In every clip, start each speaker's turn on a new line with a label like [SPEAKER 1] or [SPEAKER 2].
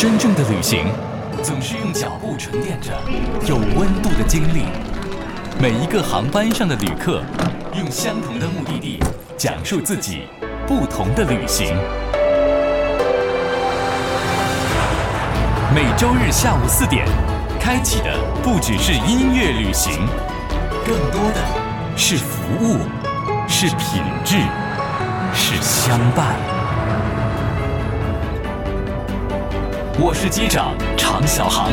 [SPEAKER 1] 真正的旅行，总是用脚步沉淀着有温度的经历。每一个航班上的旅客，用相同的目的地，讲述自己不同的旅行。每周日下午四点，开启的不只是音乐旅行，更多的是服务，是品质，是相伴。我是机长常小航，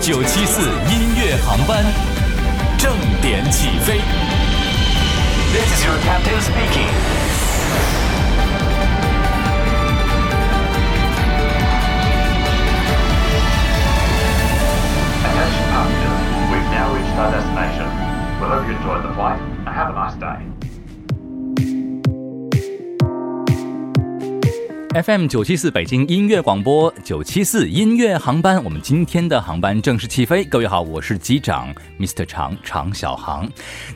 [SPEAKER 1] 九七四音乐航班正点起飞。
[SPEAKER 2] This is your captain speaking.
[SPEAKER 1] FM 九七四北京音乐广播，九七四音乐航班，我们今天的航班正式起飞。各位好，我是机长 Mr. 常常小航。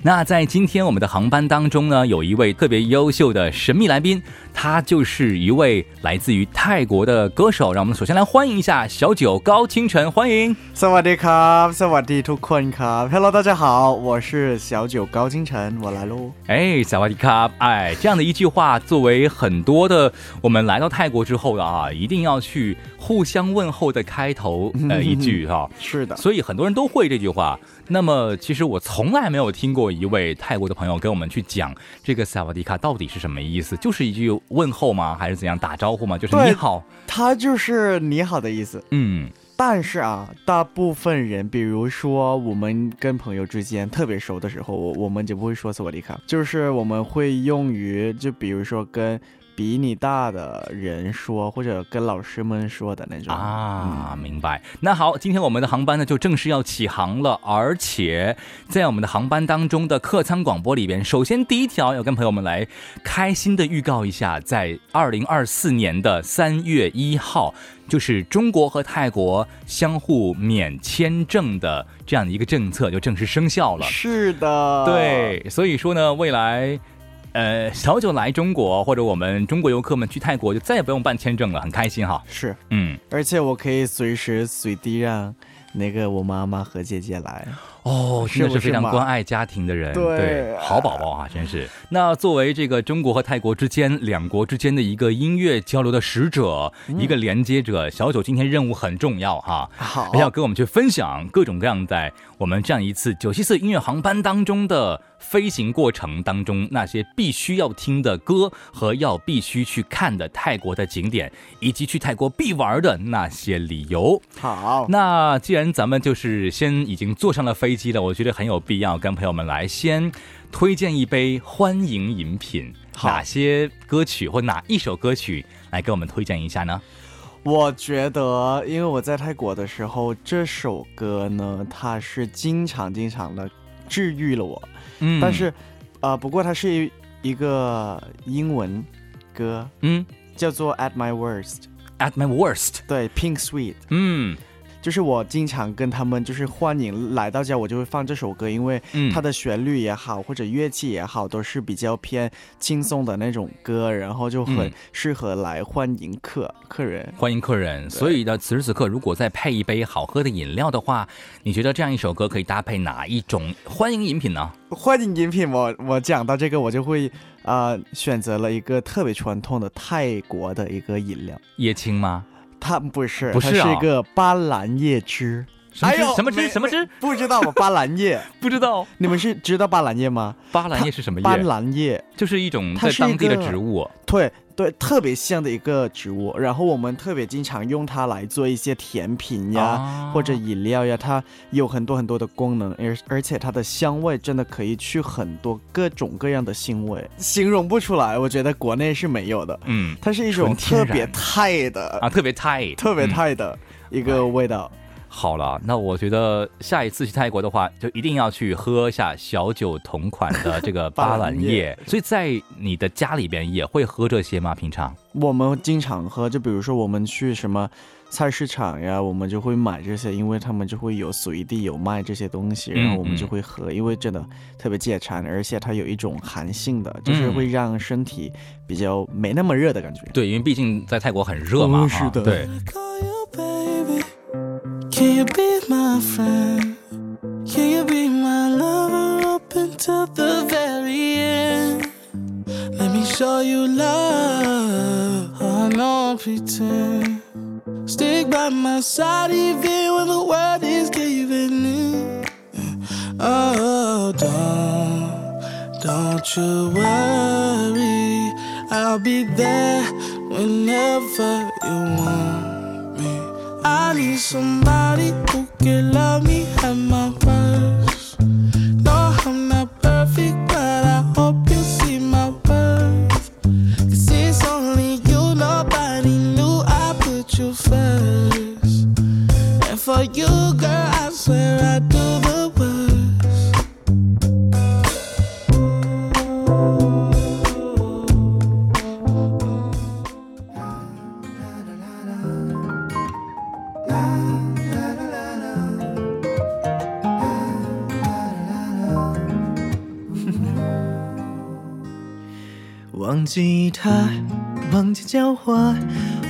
[SPEAKER 1] 那在今天我们的航班当中呢，有一位特别优秀的神秘来宾，他就是一位来自于泰国的歌手。让我们首先来欢迎一下小九高清晨，欢迎。
[SPEAKER 3] สวัสดีครับสวัสดีทุกคนครับ Hello，大家好，我是小九高金城，我来喽。
[SPEAKER 1] 哎，萨瓦迪卡！哎，这样的一句话，作为很多的我们来到泰国之后的啊，一定要去互相问候的开头呃一句哈、
[SPEAKER 3] 是的，
[SPEAKER 1] 所以很多人都会这句话。 那么，其实我从来没有听过一位泰国的朋友跟我们去讲这个萨瓦迪卡到底是什么意思，就是一句问候吗？还是怎样打招呼吗？就是你好，
[SPEAKER 3] 它就是你好的意思。
[SPEAKER 1] 嗯，
[SPEAKER 3] 但是啊，大部分人，比如说我们跟朋友之间特别熟的时候，我我们就不会说萨瓦迪卡，就是我们会用于，就比如说跟比你大的人说，或者跟老师们说的那种。
[SPEAKER 1] 啊，明白。那好，今天我们的航班呢就正式要起航了，而且在我们的航班当中的客舱广播里边，首先第一条要跟朋友们来开心的预告一下，在二零二四年的三月一号，就是中国和泰国相互免签证的这样的一个政策就正式生效了。
[SPEAKER 3] 是的，，
[SPEAKER 1] 对，所以说呢，未来。呃，小九来中国，或者我们中国游客们去泰国，就再也不用办签证了，很开心哈。
[SPEAKER 3] 是，
[SPEAKER 1] 嗯，
[SPEAKER 3] 而且我可以随时随地让那个我妈妈和姐姐来。
[SPEAKER 1] 哦，真的是非常关爱家庭的人，
[SPEAKER 3] 对
[SPEAKER 1] 好宝宝啊，真是。那作为这个中国和泰国之间两国之间的一个音乐交流的使者，
[SPEAKER 3] 嗯。
[SPEAKER 1] 一个连接者，小九今天任务很重要哈，
[SPEAKER 3] 好，
[SPEAKER 1] 要跟我们去分享各种各样在我们这样一次九七四音乐航班当中的飞行过程当中那些必须要听的歌和要必须去看的泰国的景点，以及去泰国必玩的那些理由。
[SPEAKER 3] 好，
[SPEAKER 1] 那既然咱们就是先已经坐上了飞机了，我觉得很有必要跟朋友们来先推荐一杯欢迎饮品。哪些歌曲或哪一首歌曲来给我们推荐一下呢？
[SPEAKER 3] 我觉得，因为我在泰国的时候，这首歌呢，它是经常经常的治愈了我。
[SPEAKER 1] 嗯
[SPEAKER 3] 但是，呃，不过它是一一个英文歌，
[SPEAKER 1] 嗯
[SPEAKER 3] 叫做《At My Worst》
[SPEAKER 1] ，，At my worst，
[SPEAKER 3] 对，Pink Sweet。
[SPEAKER 1] 嗯
[SPEAKER 3] 就是我经常跟他们就是欢迎来到家，我就会放这首歌，因为
[SPEAKER 1] 嗯，
[SPEAKER 3] 它的旋律也好，或者乐器也好，都是比较偏轻松的那种歌，然后就很
[SPEAKER 1] 嗯
[SPEAKER 3] 适合来欢迎客客人。
[SPEAKER 1] 欢迎客人。所以呢，此时此刻如果再配一杯好喝的饮料的话，你觉得这样一首歌可以搭配哪一种欢迎饮品呢？
[SPEAKER 3] 欢迎饮品，我我讲到这个，我就会呃选择了一个特别传统的泰国的一个饮料，
[SPEAKER 1] 椰青吗？
[SPEAKER 3] 它不是，
[SPEAKER 1] 不是啊
[SPEAKER 3] 它是一个巴兰叶汁。
[SPEAKER 1] 什么汁？
[SPEAKER 3] 哎呦
[SPEAKER 1] 什么
[SPEAKER 3] 枝？
[SPEAKER 1] 什么枝？
[SPEAKER 3] 不知道吗？巴兰叶，
[SPEAKER 1] 不知道。
[SPEAKER 3] 你们是知道巴兰叶吗？
[SPEAKER 1] 巴兰叶是什么
[SPEAKER 3] 巴
[SPEAKER 1] 叶？
[SPEAKER 3] 兰叶，
[SPEAKER 1] 就是一种
[SPEAKER 3] 它
[SPEAKER 1] 在当地的植物。
[SPEAKER 3] 对对，特别香的一个植物。然后我们特别经常用它来做一些甜品呀，
[SPEAKER 1] 啊
[SPEAKER 3] 或者饮料呀，它有很多很多的功能，而而且它的香味真的可以去很多各种各样的腥味，形容不出来。我觉得国内是没有的，
[SPEAKER 1] 嗯
[SPEAKER 3] 它是一种特别泰的、
[SPEAKER 1] 啊，特别泰，
[SPEAKER 3] 特别
[SPEAKER 1] 嗯
[SPEAKER 3] 泰的一个味道。
[SPEAKER 1] 好了，那我觉得下一次去泰国的话，就一定要去喝一下小酒同款的这个 巴
[SPEAKER 3] 巴
[SPEAKER 1] 兰叶。所以在你的家里边也会喝这些吗？平常？
[SPEAKER 3] 我们经常喝，就比如说我们去什么菜市场呀，我们就会买这些，因为他们就会有随地有卖这些东西，
[SPEAKER 1] 嗯
[SPEAKER 3] 然后我们就会喝，因为真的特别解馋，而且它有一种寒性的，就是会让身体比较没那么热的感觉。
[SPEAKER 1] 对，因为毕竟在泰国很热嘛，
[SPEAKER 3] 是的
[SPEAKER 1] 对。
[SPEAKER 4] Can you be my friend? Can you be my lover up until the very end? Let me show you love. Oh, no pretend. Stick by my side even when the world is giving in. Oh, don't, don't you worry. I'll be there whenever you want. I need somebody who can love me at my worst.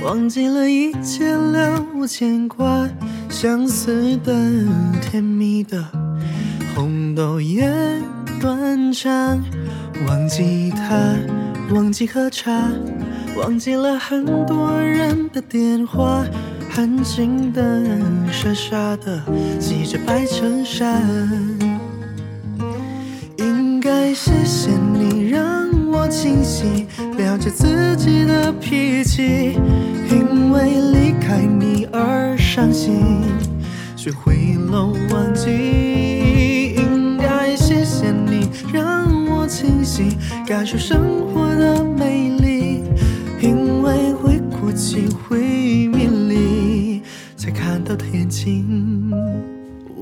[SPEAKER 3] 忘记了一切了无牵挂，相似的、甜蜜的，红豆也断肠。忘记他，忘记喝茶，忘记了很多人的电话，安静的、傻傻的，系着白衬衫。”应该谢谢你清晰了解自己的脾气，因为离开你而伤心，学会了忘记。应该谢谢你让我清晰感受生活的美丽，因为会哭泣会迷离，才看到天晴。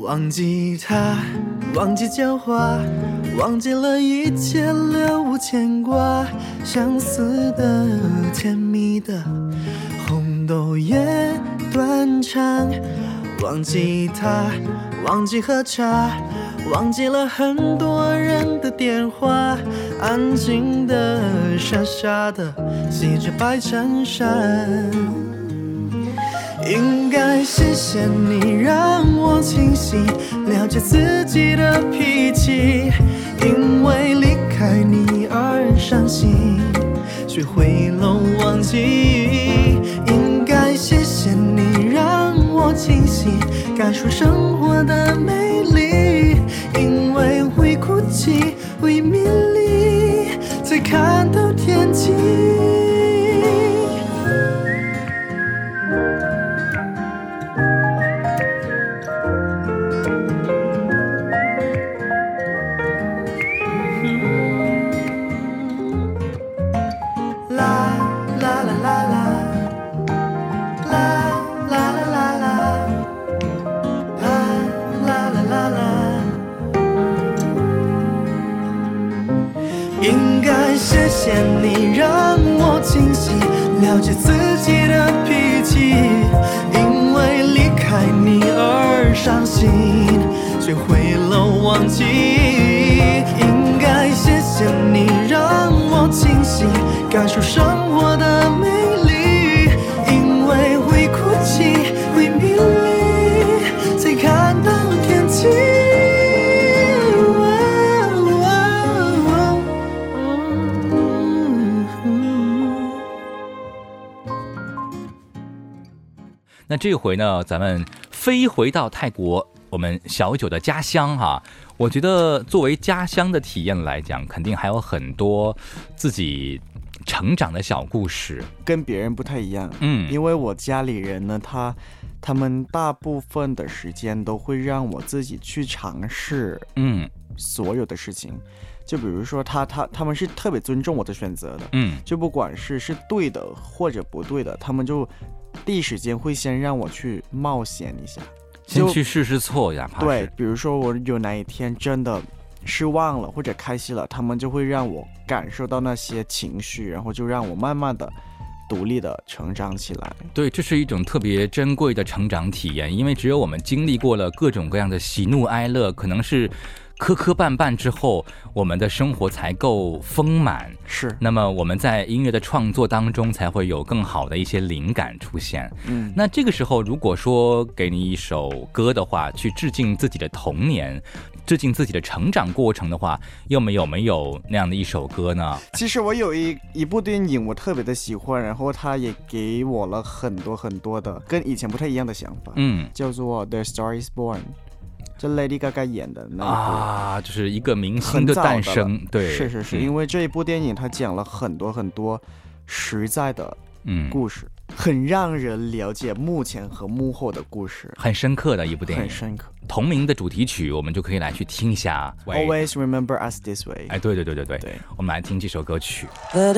[SPEAKER 3] 忘记他，忘记浇花，忘记了一切了无牵挂，相似的、甜蜜的，红豆叶断肠。忘记他，忘记喝茶，忘记了很多人的电话，安静的、傻傻的，系着白衬衫。应该谢谢你让我清晰了解自己的脾气，因为离开你而伤心，学会了忘记。应该谢谢你让我清晰感受生活的美丽，因为会哭泣会迷离，才看到天际。了解自己的脾气，因为离开你而伤心，学会了忘记。应该谢谢你让我清醒感受生
[SPEAKER 1] 那这回呢，咱们飞回到泰国，我们小九的家乡哈、我觉得作为家乡的体验来讲，肯定还有很多自己成长的小故事。
[SPEAKER 5] 跟别人不太一样，
[SPEAKER 1] 嗯，
[SPEAKER 5] 因为我家里人呢，他他们大部分的时间都会让我自己去尝试
[SPEAKER 1] 嗯。
[SPEAKER 5] 所有的事情，就比如说他他他们是特别尊重我的选择的，
[SPEAKER 1] 嗯。
[SPEAKER 5] 就不管是是对的或者不对的，他们就第一时间会先让我去冒险一下。
[SPEAKER 1] 先去试试错呀，怕，
[SPEAKER 5] 对比如说我有哪一天真的失望了或者开心了，他们就会让我感受到那些情绪，然后就让我慢慢的独立的成长起来。
[SPEAKER 1] 对，这是一种特别珍贵的成长体验，因为只有我们经历过了各种各样的喜怒哀乐，可能是磕磕绊绊之后，我们的生活才够丰满。
[SPEAKER 3] 是，
[SPEAKER 1] 那么我们在音乐的创作当中才会有更好的一些灵感出现。
[SPEAKER 3] 嗯，
[SPEAKER 1] 那这个时候，如果说给你一首歌的话，去致敬自己的童年，致敬自己的成长过程的话，又没有没有那样的一首歌呢？
[SPEAKER 3] 其实我有一一部电影我特别的喜欢，然后它也给我了很多很多的跟以前不太一样的想法，
[SPEAKER 1] 嗯
[SPEAKER 3] 叫做《The Star Is Born》，就 Lady Gaga 演的那一部。
[SPEAKER 1] 啊，就是一个明星
[SPEAKER 3] 的
[SPEAKER 1] 诞生，对，
[SPEAKER 3] 是是是，
[SPEAKER 1] 嗯
[SPEAKER 3] 因为这一部电影它讲了很多很多实在的
[SPEAKER 1] 嗯，
[SPEAKER 3] 故事，很让人了解幕前和幕后的故事，
[SPEAKER 1] 很深刻的一部电影，
[SPEAKER 3] 很深刻。
[SPEAKER 1] 同名的主题曲，我们就可以来去听一下。
[SPEAKER 3] Always remember us this way。
[SPEAKER 1] 哎，对对对对对，
[SPEAKER 3] 对
[SPEAKER 1] 我们来听这首歌曲。
[SPEAKER 6] That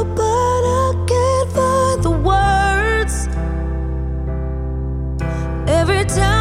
[SPEAKER 6] down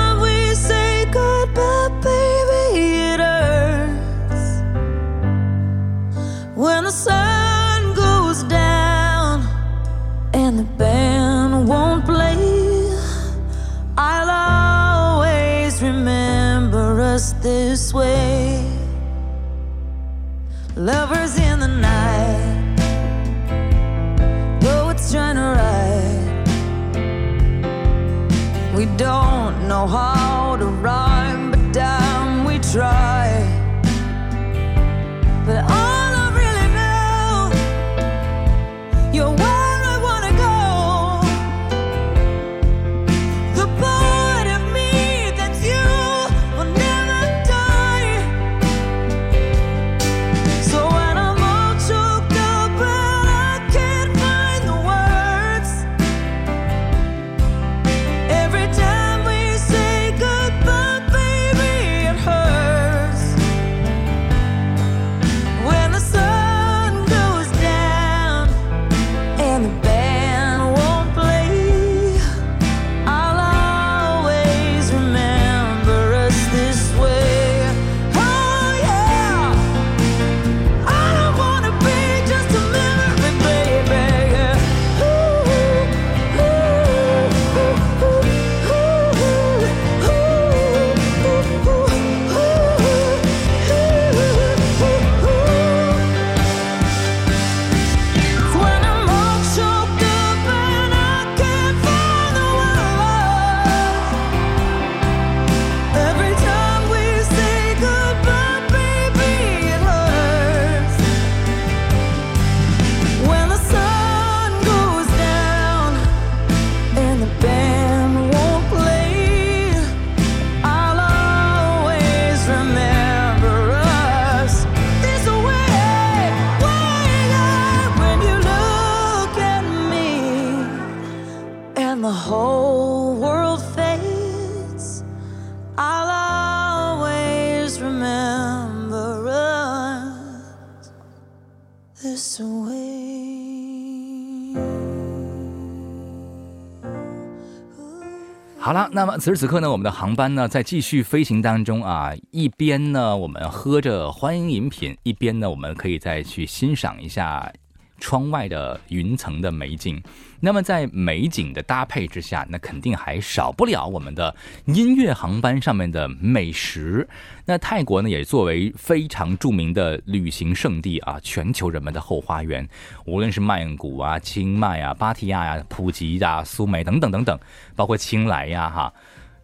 [SPEAKER 1] 那么此时此刻呢，我们的航班呢在继续飞行当中啊，一边呢我们喝着欢迎饮品，一边呢我们可以再去欣赏一下窗外的云层的美景。那么在美景的搭配之下，那肯定还少不了我们的音乐航班上面的美食。那泰国呢，也作为非常著名的旅行胜地啊，全球人们的后花园。无论是曼谷啊、清迈啊、芭提雅呀、普吉呀、苏梅等等等等，包括清莱呀，哈。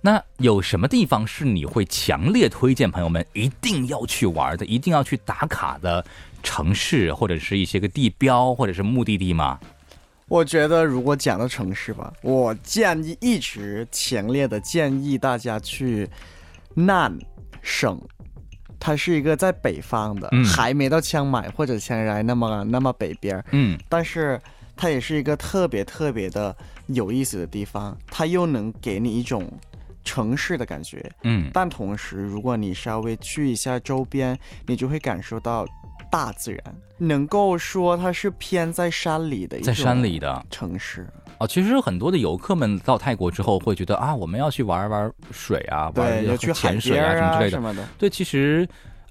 [SPEAKER 1] 那有什么地方是你会强烈推荐朋友们一定要去玩的、一定要去打卡的城市，或者是一些个地标，或者是目的地吗？
[SPEAKER 3] 我觉得如果讲到城市吧，我建议一直强烈的建议大家去南省，它是一个在北方的，
[SPEAKER 1] 嗯。
[SPEAKER 3] 还没到清迈或者清莱那么那么北边儿，
[SPEAKER 1] 嗯。
[SPEAKER 3] 但是它也是一个特别特别的有意思的地方，它又能给你一种城市的感觉。
[SPEAKER 1] 嗯，
[SPEAKER 3] 但同时，如果你稍微去一下周边，你就会感受到大自然，能够说它是偏在山里的一
[SPEAKER 1] 在山里的。
[SPEAKER 3] 城市。
[SPEAKER 1] 哦，其实很多的游客们到泰国之后会觉得啊，我们要去玩玩水啊，玩
[SPEAKER 3] 对，要去海
[SPEAKER 1] 潜水
[SPEAKER 3] 边
[SPEAKER 1] 啊什么之类的。
[SPEAKER 3] 什么的。
[SPEAKER 1] 对，其实，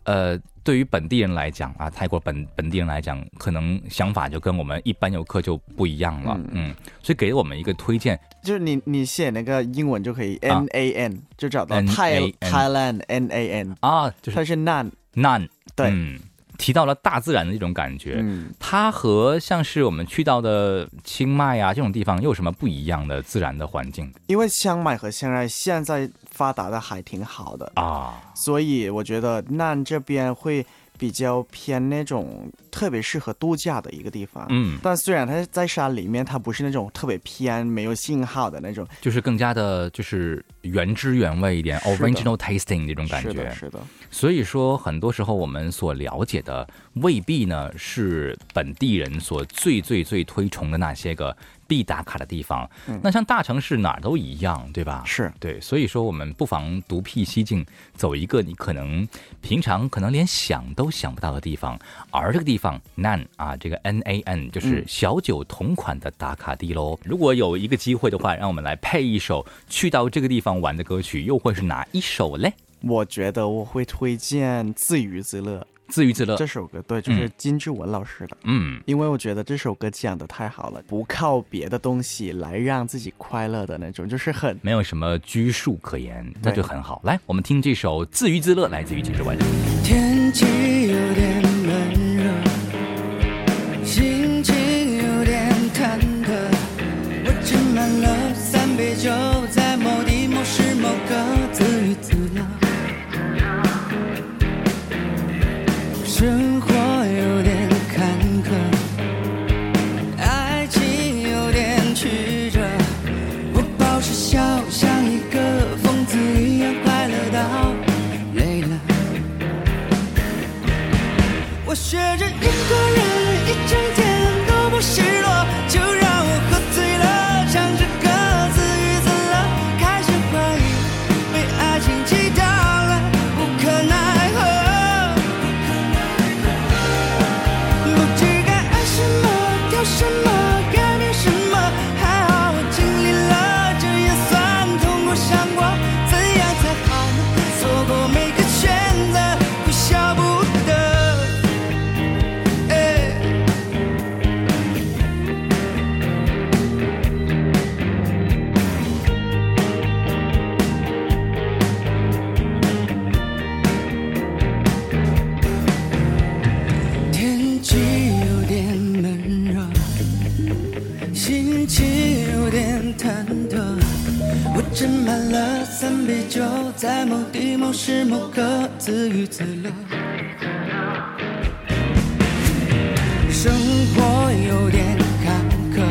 [SPEAKER 1] 呃，对于本地人来讲啊，泰国本本地人来讲，可能想法就跟我们一般游客就不一样了。嗯。
[SPEAKER 3] 嗯
[SPEAKER 1] 所以给我们一个推荐，
[SPEAKER 3] 就是你你写那个英文就可以
[SPEAKER 1] 啊。
[SPEAKER 3] N A N，、就找到泰 Thailand N A N，
[SPEAKER 1] 啊，就是
[SPEAKER 3] 它是
[SPEAKER 1] nan，Nan，
[SPEAKER 3] 对。
[SPEAKER 1] 嗯，提到了大自然的一种感觉。
[SPEAKER 3] 嗯，
[SPEAKER 1] 它和像是我们去到的清迈啊这种地方又有什么不一样的自然的环境
[SPEAKER 3] 因为香迈和现在现在发达的还挺好的，
[SPEAKER 1] 啊？
[SPEAKER 3] 所以我觉得 nan 这边会比较偏那种特别适合度假的一个地方。
[SPEAKER 1] 嗯，
[SPEAKER 3] 但虽然它在山里面，它不是那种特别偏没有信号的那种，
[SPEAKER 1] 就是更加的，就是原汁原味一点，original tasting 这种感觉
[SPEAKER 3] 是的，。是的，
[SPEAKER 1] 所以说，很多时候我们所了解的未必呢是本地人所最最最推崇的那些个必打卡的地方。那像大城市哪儿都一样，对吧？
[SPEAKER 3] 是
[SPEAKER 1] 对，所以说我们不妨独辟蹊径，走一个你可能平常可能连想都想不到的地方。而这个地方 Nan 啊，这个 N A N 就是小九同款的打卡地喽。如果有一个机会的话，让我们来配一首去到这个地方玩的歌曲，又会是哪一首嘞？
[SPEAKER 3] 我觉得我会推荐《自娱自乐》
[SPEAKER 1] 自娱自乐
[SPEAKER 3] 这，首歌，对，就是金志文老师的。
[SPEAKER 1] 嗯。
[SPEAKER 3] 因为我觉得这首歌讲的太好了，不靠别的东西来让自己快乐的那种，就是很
[SPEAKER 1] 没有什么拘束可言，那就很好。来，我们听这首《自娱自乐》，来自于金志文。
[SPEAKER 7] 天气生活在某地某时某刻自娱自乐。生活有点坎坷，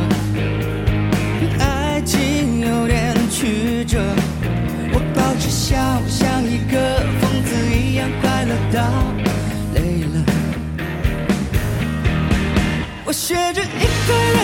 [SPEAKER 7] 爱情有点曲折。我保持笑，像一个疯子一样快乐到累了。我学着一个人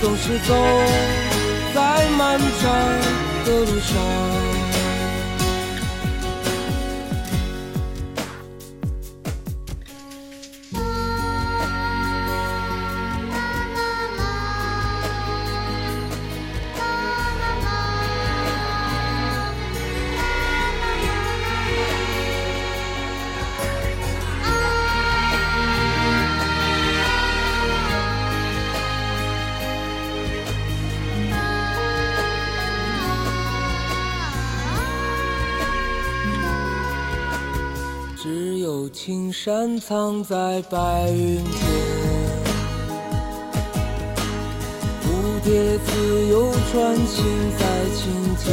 [SPEAKER 8] 总是走在漫长的路上。青山藏在白云间，蝴蝶自由穿行在琴间。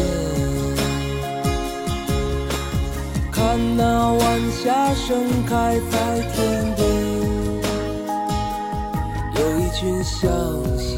[SPEAKER 8] 看那晚霞盛开在天边，有一群向西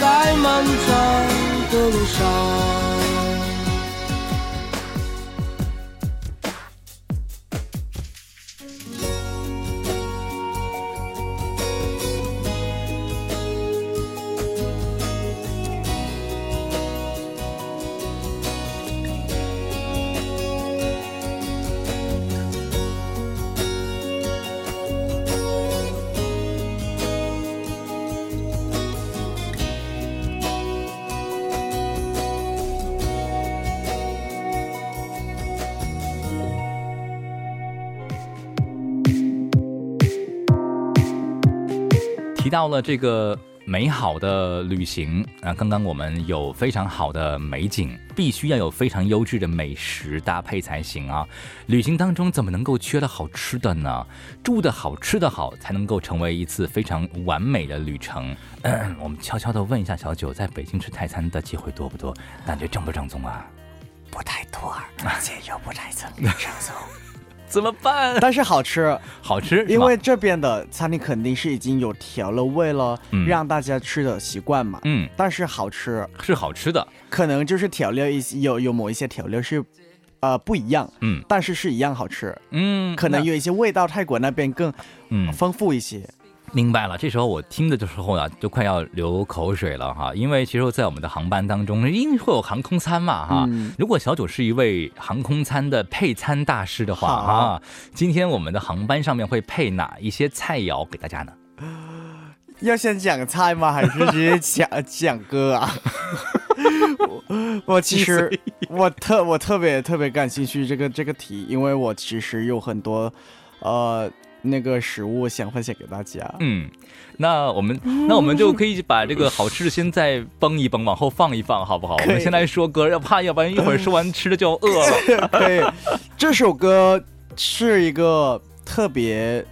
[SPEAKER 8] 在漫长的路上。
[SPEAKER 1] 提到了这个美好的旅行啊，刚刚我们有非常好的美景，必须要有非常优质的美食搭配才行啊。旅行当中怎么能够缺了好吃的呢？住的好，吃的好，才能够成为一次非常完美的旅程。嗯、我们悄悄的问一下小九，在北京吃泰餐的机会多不多？感觉正不正宗啊？
[SPEAKER 3] 不太多，而且又不太正宗，
[SPEAKER 1] 怎么办？
[SPEAKER 3] 但是好吃，
[SPEAKER 1] 好吃，
[SPEAKER 3] 因为这边的餐厅肯定是已经有调了味了，
[SPEAKER 1] 嗯。
[SPEAKER 3] 让大家吃的习惯嘛。
[SPEAKER 1] 嗯。
[SPEAKER 3] 但是好吃，
[SPEAKER 1] 是好吃的，
[SPEAKER 3] 可能就是调料一些有有某一些调料是，呃不一样，
[SPEAKER 1] 嗯。
[SPEAKER 3] 但是是一样好吃，
[SPEAKER 1] 嗯，
[SPEAKER 3] 可能有一些味道泰国那边更
[SPEAKER 1] 嗯。
[SPEAKER 3] 丰富一些。
[SPEAKER 1] 明白了，这时候我听的时候呢，就快要流口水了哈，因为其实，在我们的航班当中，因为会有航空餐嘛哈。
[SPEAKER 3] 嗯
[SPEAKER 1] 如果小九是一位航空餐的配餐大师的话
[SPEAKER 3] 好
[SPEAKER 1] 啊，今天我们的航班上面会配哪一些菜肴给大家呢？
[SPEAKER 3] 要先讲菜吗？还是直接讲讲歌啊？我其实我特我特别特别感兴趣这个这个题，因为我其实有很多呃那个食物想分享给大家。
[SPEAKER 1] 嗯，那我们那我们就可以把这个好吃的先再崩一崩，往后放一放，好不好？我们先来说歌，要怕要不然一会儿说完吃的就要饿了。
[SPEAKER 3] 可以，这首歌是一个特别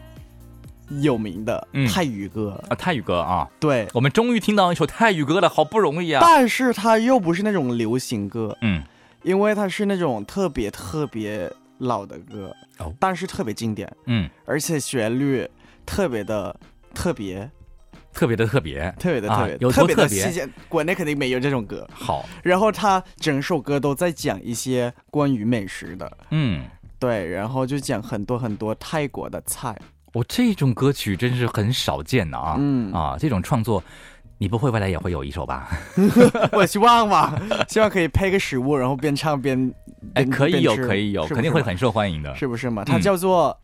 [SPEAKER 3] 有名的
[SPEAKER 1] 嗯
[SPEAKER 3] 泰语歌，
[SPEAKER 1] 啊，泰语歌啊，
[SPEAKER 3] 对，
[SPEAKER 1] 我们终于听到一首泰语歌了，好不容易啊。
[SPEAKER 3] 但是它又不是那种流行歌，
[SPEAKER 1] 嗯，
[SPEAKER 3] 因为它是那种特别特别老的歌，
[SPEAKER 1] 哦。
[SPEAKER 3] 但是特别经典，
[SPEAKER 1] 嗯，
[SPEAKER 3] 而且旋律特别的特别。
[SPEAKER 1] 特别的特别，
[SPEAKER 3] 特别的
[SPEAKER 1] 啊
[SPEAKER 3] 特别、
[SPEAKER 1] 有
[SPEAKER 3] 特别
[SPEAKER 1] 多特别？
[SPEAKER 3] 的细节，国内肯定没有这种歌。
[SPEAKER 1] 好，
[SPEAKER 3] 然后他整首歌都在讲一些关于美食的，
[SPEAKER 1] 嗯。
[SPEAKER 3] 对，然后就讲很多很多泰国的菜，
[SPEAKER 1] 我这种歌曲真是很少见的啊！
[SPEAKER 3] 嗯。
[SPEAKER 1] 啊，这种创作，你不会未来也会有一首吧？
[SPEAKER 3] 我希望嘛，希望可以配个食物，然后边唱边
[SPEAKER 1] 哎，可以有，可以有，肯定会很受欢迎的。
[SPEAKER 3] 是不是嘛？它
[SPEAKER 1] 嗯
[SPEAKER 3] 叫做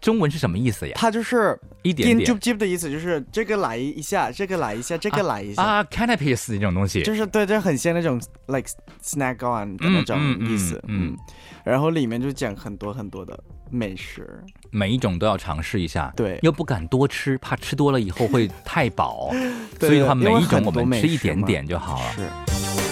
[SPEAKER 1] 中文是什么意思呀？
[SPEAKER 3] 它就是
[SPEAKER 1] 一点点
[SPEAKER 3] 的意思，就是这个来一下，这个来一下，这个来一下，
[SPEAKER 1] 啊 Canapes 这种东西，
[SPEAKER 3] 就是对，就很像那种 like snack on 的那种意思，
[SPEAKER 1] 嗯嗯
[SPEAKER 3] 嗯，然后里面就讲很多很多的美食，
[SPEAKER 1] 每一种都要尝试一下。
[SPEAKER 3] 对
[SPEAKER 1] 又不敢多吃，怕吃多了以后会太饱，所以的话，每一种我们吃一点点就好了。
[SPEAKER 3] 是。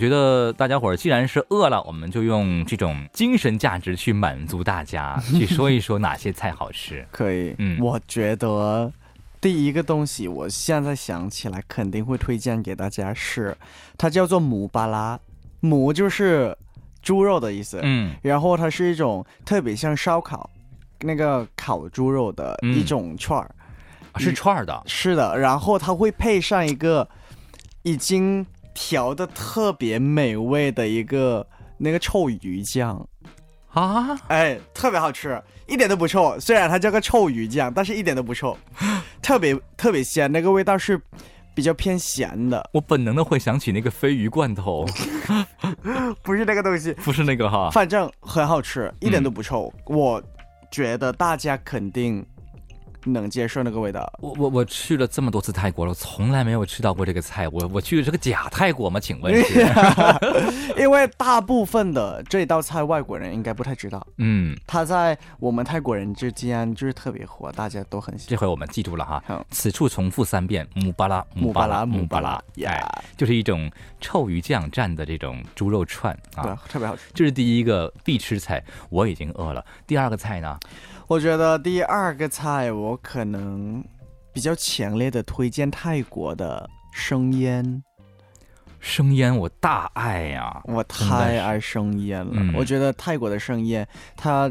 [SPEAKER 1] 觉得大家伙儿既然是饿了，我们就用这种精神价值去满足大家，去说一说哪些菜好吃。
[SPEAKER 3] 可以，
[SPEAKER 1] 嗯。
[SPEAKER 3] 我觉得第一个东西，我现在想起来肯定会推荐给大家是，它叫做母巴拉，母就是猪肉的意思，
[SPEAKER 1] 嗯。
[SPEAKER 3] 然后它是一种特别像烧烤那个烤猪肉的
[SPEAKER 1] 嗯。
[SPEAKER 3] 一种串儿，
[SPEAKER 1] 是串儿的，
[SPEAKER 3] 是的，然后它会配上一个已经调的特别美味的一个那个臭鱼酱。
[SPEAKER 1] 啊，
[SPEAKER 3] 哎，特别好吃，一点都不臭。虽然它叫个臭鱼酱，但是一点都不臭，特别特别鲜，那个味道是比较偏咸的，
[SPEAKER 1] 我本能的会想起那个鲱鱼罐头，
[SPEAKER 3] 不是那个东西，
[SPEAKER 1] 不是那个哈。
[SPEAKER 3] 反正很好吃，一点
[SPEAKER 1] 嗯
[SPEAKER 3] 都不臭。我觉得大家肯定能接受那个味道。
[SPEAKER 1] 我我我去了这么多次泰国了，从来没有吃到过这个菜。我我去的是个假泰国吗？请问是？
[SPEAKER 3] 因为大部分的这道菜外国人应该不太知道，
[SPEAKER 1] 嗯，
[SPEAKER 3] 它在我们泰国人之间就是特别火，大家都很喜欢。
[SPEAKER 1] 这回我们记住了哈
[SPEAKER 3] 好。
[SPEAKER 1] 此处重复三遍，姆巴拉，
[SPEAKER 3] 姆巴拉
[SPEAKER 1] 姆
[SPEAKER 3] 姆巴拉
[SPEAKER 1] 哎
[SPEAKER 3] 呀，
[SPEAKER 1] 就是一种臭鱼酱蘸的这种猪肉串
[SPEAKER 3] 对
[SPEAKER 1] 啊。，
[SPEAKER 3] 特别好吃。
[SPEAKER 1] 这是第一个必吃菜，我已经饿了。第二个菜呢？
[SPEAKER 3] 我觉得第二个菜，我可能比较强烈的推荐泰国的生腌，
[SPEAKER 1] 生腌我大爱呀、
[SPEAKER 3] 我太爱生腌了。
[SPEAKER 1] 嗯
[SPEAKER 3] 我觉得泰国的生腌，它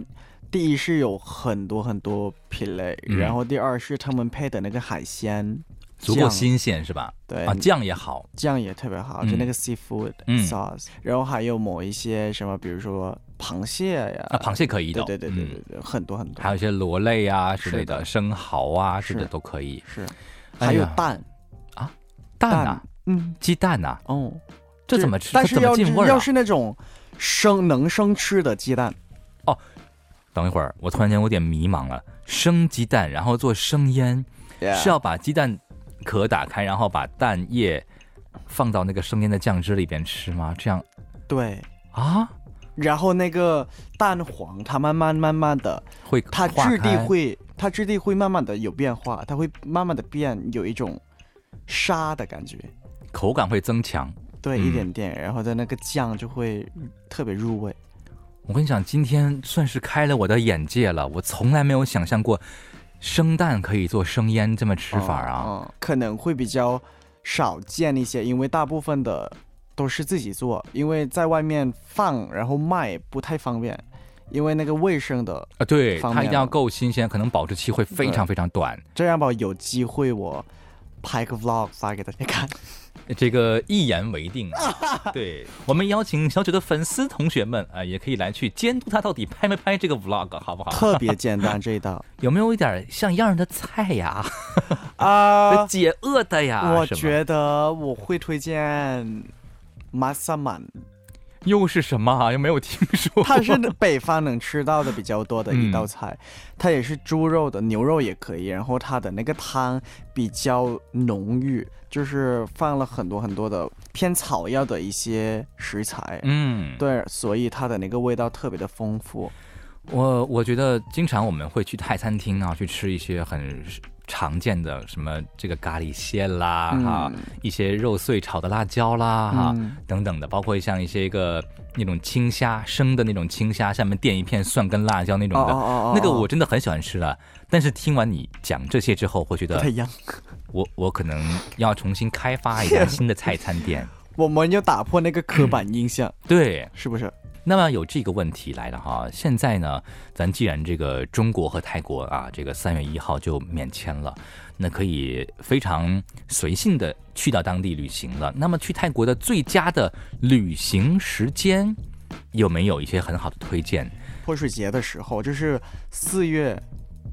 [SPEAKER 3] 第一是有很多很多品类，
[SPEAKER 1] 嗯
[SPEAKER 3] 然后第二是他们配的那个海鲜
[SPEAKER 1] 足够新鲜是吧？
[SPEAKER 3] 对
[SPEAKER 1] 啊，酱也好。
[SPEAKER 3] 酱也特别好，
[SPEAKER 1] 嗯
[SPEAKER 3] 就那个 seafood
[SPEAKER 1] 嗯
[SPEAKER 3] sauce，、然后还有某一些什么，比如说螃蟹呀，
[SPEAKER 1] 啊，螃蟹可以的。哦，
[SPEAKER 3] 对对对对
[SPEAKER 1] 嗯。
[SPEAKER 3] 对对，很多很多，
[SPEAKER 1] 还有一些螺类啊之类的，
[SPEAKER 3] 的。
[SPEAKER 1] 生蚝啊之类的都可以。
[SPEAKER 3] 是，还有蛋。啊？
[SPEAKER 1] 蛋呐、
[SPEAKER 3] 嗯。
[SPEAKER 1] 鸡蛋呐、
[SPEAKER 3] 哦，
[SPEAKER 1] 这怎么吃？
[SPEAKER 3] 但是要
[SPEAKER 1] 进味儿啊？
[SPEAKER 3] 要是那种生能生吃的鸡蛋。哦。
[SPEAKER 1] 等一会儿，我突然间有点迷茫了。生鸡蛋，然后做生腌，是要把鸡蛋壳打开，然后把蛋液放到那个生腌的酱汁里边吃吗？这样
[SPEAKER 3] 对，
[SPEAKER 1] 啊，
[SPEAKER 3] 然后那个蛋黄它慢慢慢慢的，
[SPEAKER 1] 会
[SPEAKER 3] 它质地会它质地会慢慢的有变化，它会慢慢的变有一种沙的感觉。
[SPEAKER 1] 口感会增强。
[SPEAKER 3] 对，
[SPEAKER 1] 嗯
[SPEAKER 3] 一点点，然后在那个酱就会特别入味。
[SPEAKER 1] 我跟你讲，今天算是开了我的眼界了。我从来没有想象过生蛋可以做生腌这么吃法啊！
[SPEAKER 3] 嗯，可能会比较少见一些，因为大部分的都是自己做，因为在外面放然后卖不太方便，因为那个卫生的。
[SPEAKER 1] 啊，对，它一定要够新鲜，可能保质期会非常非常短。
[SPEAKER 3] 这样吧，有机会我拍个 vlog 发给大家看。
[SPEAKER 1] 这个一言为定啊！对我们邀请小九的粉丝同学们啊、也可以来去监督他到底拍没拍这个 vlog，好不好？
[SPEAKER 3] 特别简单这一道
[SPEAKER 1] 有没有一点像样的菜呀？
[SPEAKER 3] 啊，
[SPEAKER 1] 解饿的呀？
[SPEAKER 3] 我觉得我会推荐 masaman，
[SPEAKER 1] 又是什么啊？又没有听说。
[SPEAKER 3] 它是北方能吃到的比较多的一道
[SPEAKER 1] 嗯
[SPEAKER 3] 菜，它也是猪肉的，牛肉也可以。然后它的那个汤比较浓郁，就是放了很多很多的偏草药的一些食材。
[SPEAKER 1] 嗯，
[SPEAKER 3] 对，所以它的那个味道特别的丰富。
[SPEAKER 1] 我我觉得经常我们会去泰餐厅啊，去吃一些很常见的什么这个咖喱蟹啦，
[SPEAKER 3] 嗯
[SPEAKER 1] 哈，一些肉碎炒的辣椒啦，哈、
[SPEAKER 3] 嗯
[SPEAKER 1] 等等的，包括像一些个那种青虾生的那种青虾，下面垫一片蒜跟辣椒那种的，
[SPEAKER 3] 哦
[SPEAKER 1] 那个我真的很喜欢吃了。但是听完你讲这些之后，会觉得
[SPEAKER 3] 不太一样。
[SPEAKER 1] 我我可能要重新开发一家新的菜餐店。
[SPEAKER 3] 我们要打破那个刻板印象，
[SPEAKER 1] 对，
[SPEAKER 3] 是不是？
[SPEAKER 1] 那么有这个问题来了哈，现在呢，咱既然这个中国和泰国啊，这个三月一号就免签了，那可以非常随性的去到当地旅行了。那么去泰国的最佳的旅行时间有没有一些很好的推荐？
[SPEAKER 3] 泼水节的时候，就是四月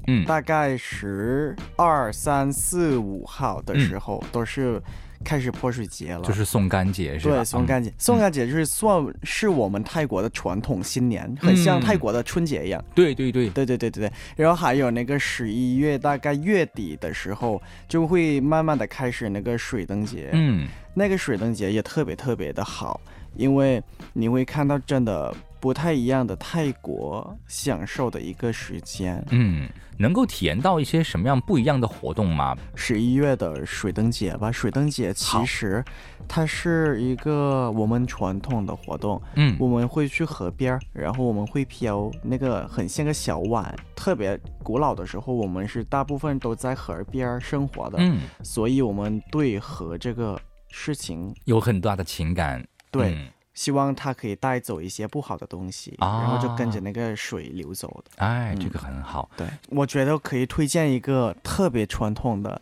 [SPEAKER 1] 嗯，
[SPEAKER 3] 大概十二、三四、五号的时候，都是开始泼水节了。
[SPEAKER 1] 就是送干节是吧？
[SPEAKER 3] 对，送干节，送干节就是算是我们泰国的传统新年，
[SPEAKER 1] 嗯
[SPEAKER 3] 很像泰国的春节一样。
[SPEAKER 1] 嗯对对对，
[SPEAKER 3] 对对对对对，然后还有那个十一月大概月底的时候，就会慢慢的开始那个水灯节。
[SPEAKER 1] 嗯，
[SPEAKER 3] 那个水灯节也特别特别的好，因为你会看到真的不太一样的泰国享受的一个时间。
[SPEAKER 1] 嗯，能够体验到一些什么样不一样的活动吗？
[SPEAKER 3] 十一月的水灯节吧，水灯节其实它是一个我们传统的活动，
[SPEAKER 1] 嗯
[SPEAKER 3] 我们会去河边，然后我们会漂那个很像个小碗，特别古老的时候，我们是大部分都在河边生活的，
[SPEAKER 1] 嗯，
[SPEAKER 3] 所以我们对河这个事情，
[SPEAKER 1] 有很大的情感。
[SPEAKER 3] 对，
[SPEAKER 1] 嗯
[SPEAKER 3] 希望它可以带走一些不好的东西，
[SPEAKER 1] 啊。
[SPEAKER 3] 然后就跟着那个水流走的。
[SPEAKER 1] 哎，
[SPEAKER 3] 嗯。
[SPEAKER 1] 这个很好。
[SPEAKER 3] 对，我觉得可以推荐一个特别传统的，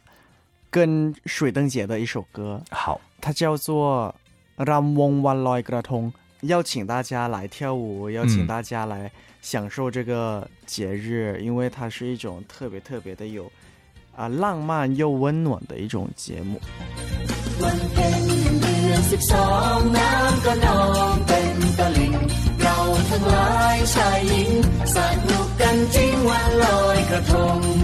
[SPEAKER 3] 跟水灯节的一首歌，
[SPEAKER 1] 好，
[SPEAKER 3] 它叫做《g r a t o n 邀请大家来跳舞，邀请
[SPEAKER 1] 嗯。
[SPEAKER 3] 大家来享受这个节日，因为它是一种特别特别的有啊浪漫又温暖的一种节目。
[SPEAKER 9] วั สนุกกันจริงวันลอยกระทง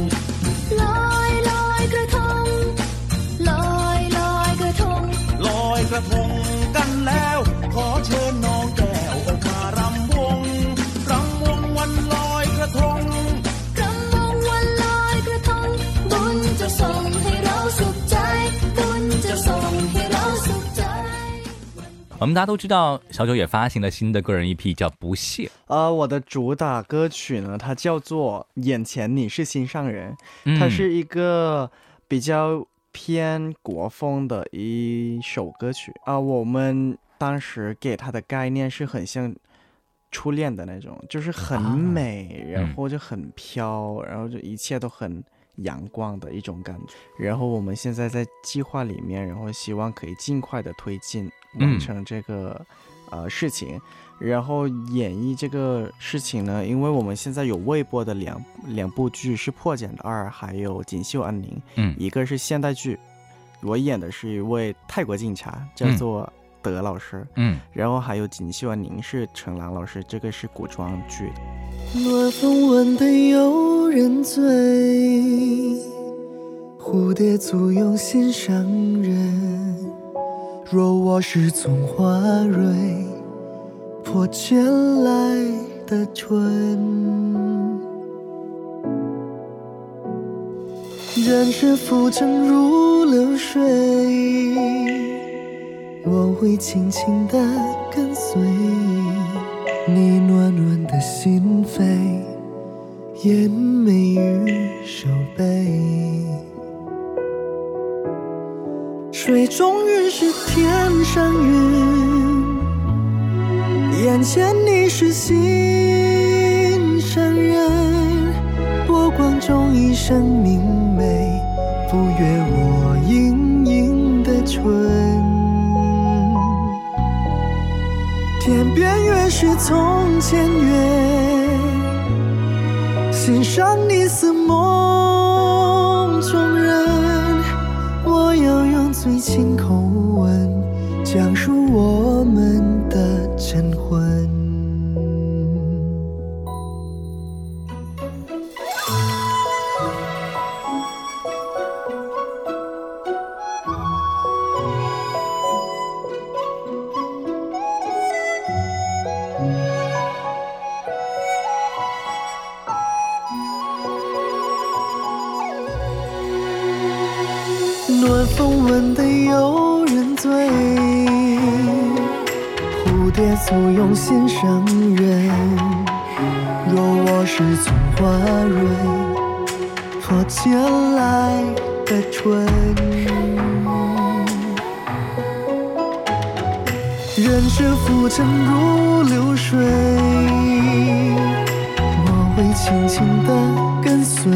[SPEAKER 1] 我们大家都知道，小九也发行了新的个人 EP，叫《不屑》。
[SPEAKER 3] 呃，我的主打歌曲呢，它叫做《眼前你是心上人》，
[SPEAKER 1] 嗯
[SPEAKER 3] 它是一个比较偏国风的一首歌曲啊、我们当时给它的概念是很像初恋的那种，就是很
[SPEAKER 1] 啊
[SPEAKER 3] 美，然
[SPEAKER 1] 嗯
[SPEAKER 3] 后就很飘，然后就一切都很阳光的一种感觉。然后我们现在在计划里面，然后希望可以尽快的推进
[SPEAKER 1] 嗯
[SPEAKER 3] 完成这个、呃事情。然后演绎这个事情呢，因为我们现在有未播的两两部剧是《破茧的二》还有《锦绣安宁》，
[SPEAKER 1] 嗯
[SPEAKER 3] 一个是现代剧，我演的是一位泰国警察，叫
[SPEAKER 1] 嗯
[SPEAKER 3] 做
[SPEAKER 10] 德老师，
[SPEAKER 1] 嗯，
[SPEAKER 10] 然后还有锦绣安宁是陈朗老师，这个是古装剧的。
[SPEAKER 3] 暖风吻得有人醉，蝴蝶簇拥心上人。若我是从花蕊破茧来的春，人世浮沉如流水，我会轻轻地跟随你暖暖的心扉，眼眉与手背。水中云是天上云，眼前你是心上人，波光中一生明媚，抚越我盈盈的唇。天边月是从前月，心上你似梦讲述我们的晨昏。暖风吻得诱人醉，簇拥心上人。若我是从花蕊破茧来的春，人世浮沉如流水，我会轻轻地跟随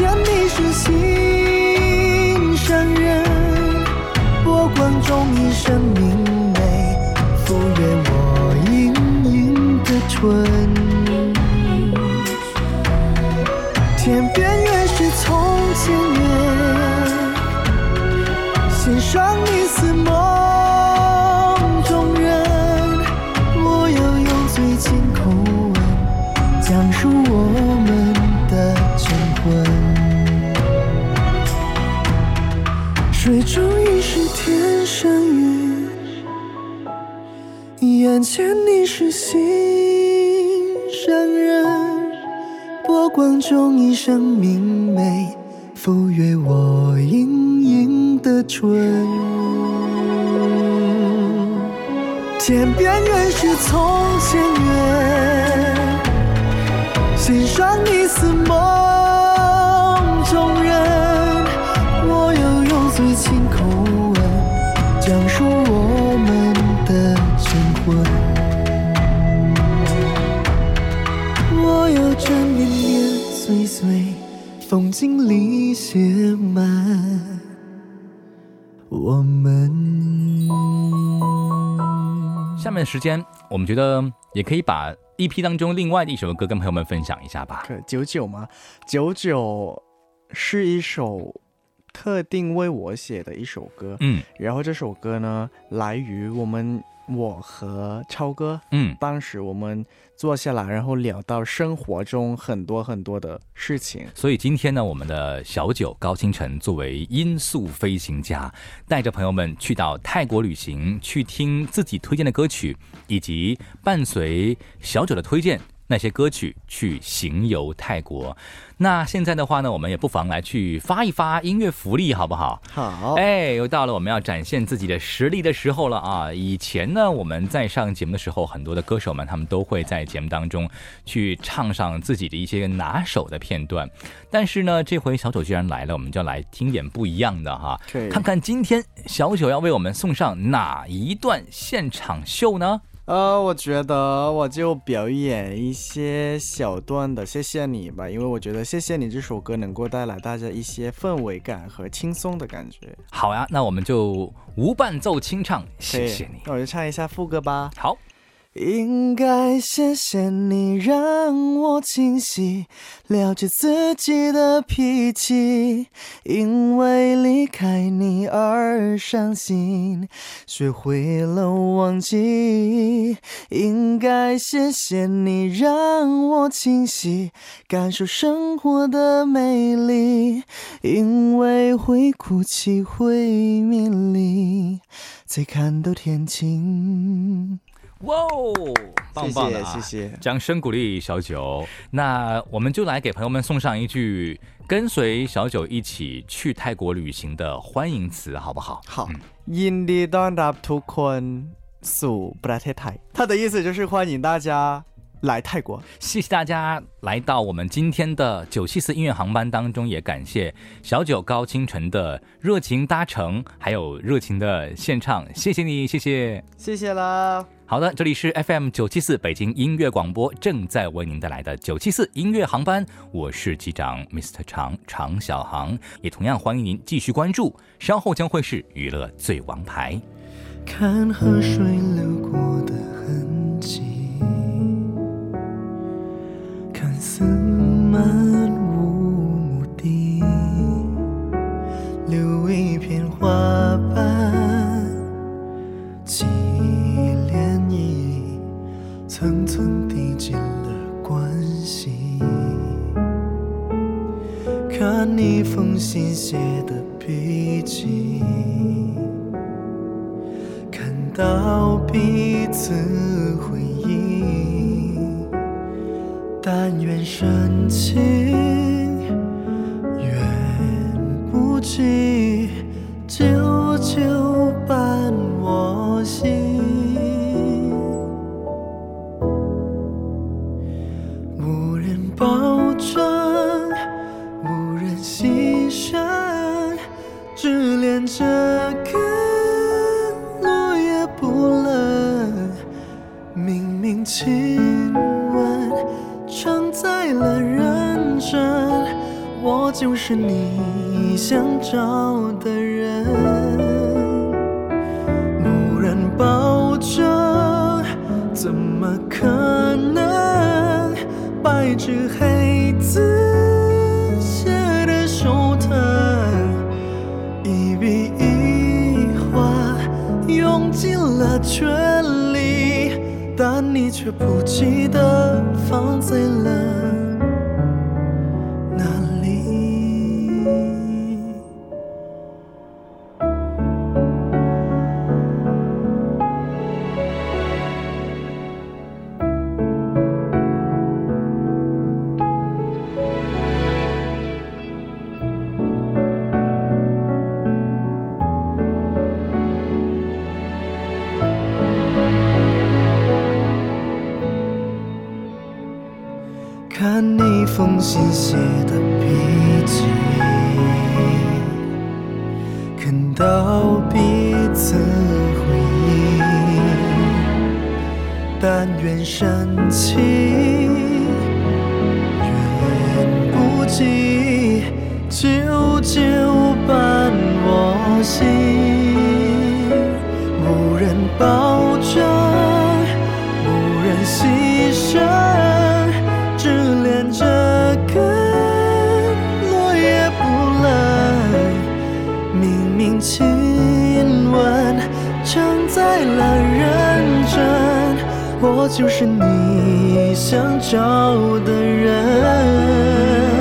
[SPEAKER 3] 见你是心上人，波光中一生明是天上云，眼前你是心上人。波光中一生明媚，抚越我盈盈的唇。天边月是从前月，心上你似梦风景里写满我们。
[SPEAKER 1] 下面的时间，我们觉得也可以把 EP 当中另外的一首歌跟朋友们分享一下吧。
[SPEAKER 10] 可九九吗？九九是一首特定为我写的一首歌，
[SPEAKER 1] 嗯
[SPEAKER 10] 然后这首歌呢，来于我们我和超哥，
[SPEAKER 1] 嗯
[SPEAKER 10] 当时我们坐下来，然后聊到生活中很多很多的事情。
[SPEAKER 1] 所以今天呢，我们的小九高清晨作为音速飞行家，带着朋友们去到泰国旅行，去听自己推荐的歌曲，以及伴随小九的推荐那些歌曲去行游泰国。那现在的话呢，我们也不妨来去发一发音乐福利，好不好？
[SPEAKER 10] 好，
[SPEAKER 1] 哎，又到了我们要展现自己的实力的时候了啊！以前呢，我们在上节目的时候，很多的歌手们他们都会在节目当中去唱上自己的一些拿手的片段，但是呢，这回小九既然来了，我们就来听点不一样的哈，看看今天小九要为我们送上哪一段现场秀呢？
[SPEAKER 11] 呃，我觉得我就表演一些小段的《谢谢你》吧，因为我觉得《谢谢你》这首歌能够带来大家一些氛围感和轻松的感觉。
[SPEAKER 1] 好呀，那我们就无伴奏清唱，谢谢你。
[SPEAKER 11] 那我就唱一下副歌吧。
[SPEAKER 1] 好，
[SPEAKER 3] 应该谢谢你让我清晰了解自己的脾气，因为离开你而伤心，学会了忘记。应该谢谢你让我清晰感受生活的美丽，因为会哭泣会迷离，才看到天晴。
[SPEAKER 1] 哇哦，棒棒的、啊，
[SPEAKER 11] 谢谢谢谢
[SPEAKER 1] 掌声鼓励小九。那我们就来给朋友们送上一句跟随小九一起去泰国旅行的欢迎词，好不好？
[SPEAKER 11] 好，ยินดีต้อนรับทุกคนสู่ประเทศไทย。它的意思就是欢迎大家 来泰国。
[SPEAKER 1] 谢谢大家来到我们今天的九七四音乐航班当中，也感谢小九高清晨的热情搭乘，还有热情的献唱，谢谢你，谢谢。
[SPEAKER 11] 谢谢啦。
[SPEAKER 1] 好的，这里是 FM 九七四北京音乐广播，正在为您带来的九七四音乐航班，我是机长 Mr. 常常小航，也同样欢迎您继续关注，稍后将会是娱乐最王牌。
[SPEAKER 3] 看河水流过的看似漫无目的，留一片花瓣，起涟漪，层层递进了关系。看你封信写的笔记。看到彼此回忆，但愿深情远不及，久久伴我心。无人保证，无人牺牲，只恋这个。落叶不冷，明明亲就是你想找的人。无人保证，怎么可能？白纸黑字写的手疼，一笔一画。用尽了全力，但你却不记得放在了就是你想找的人。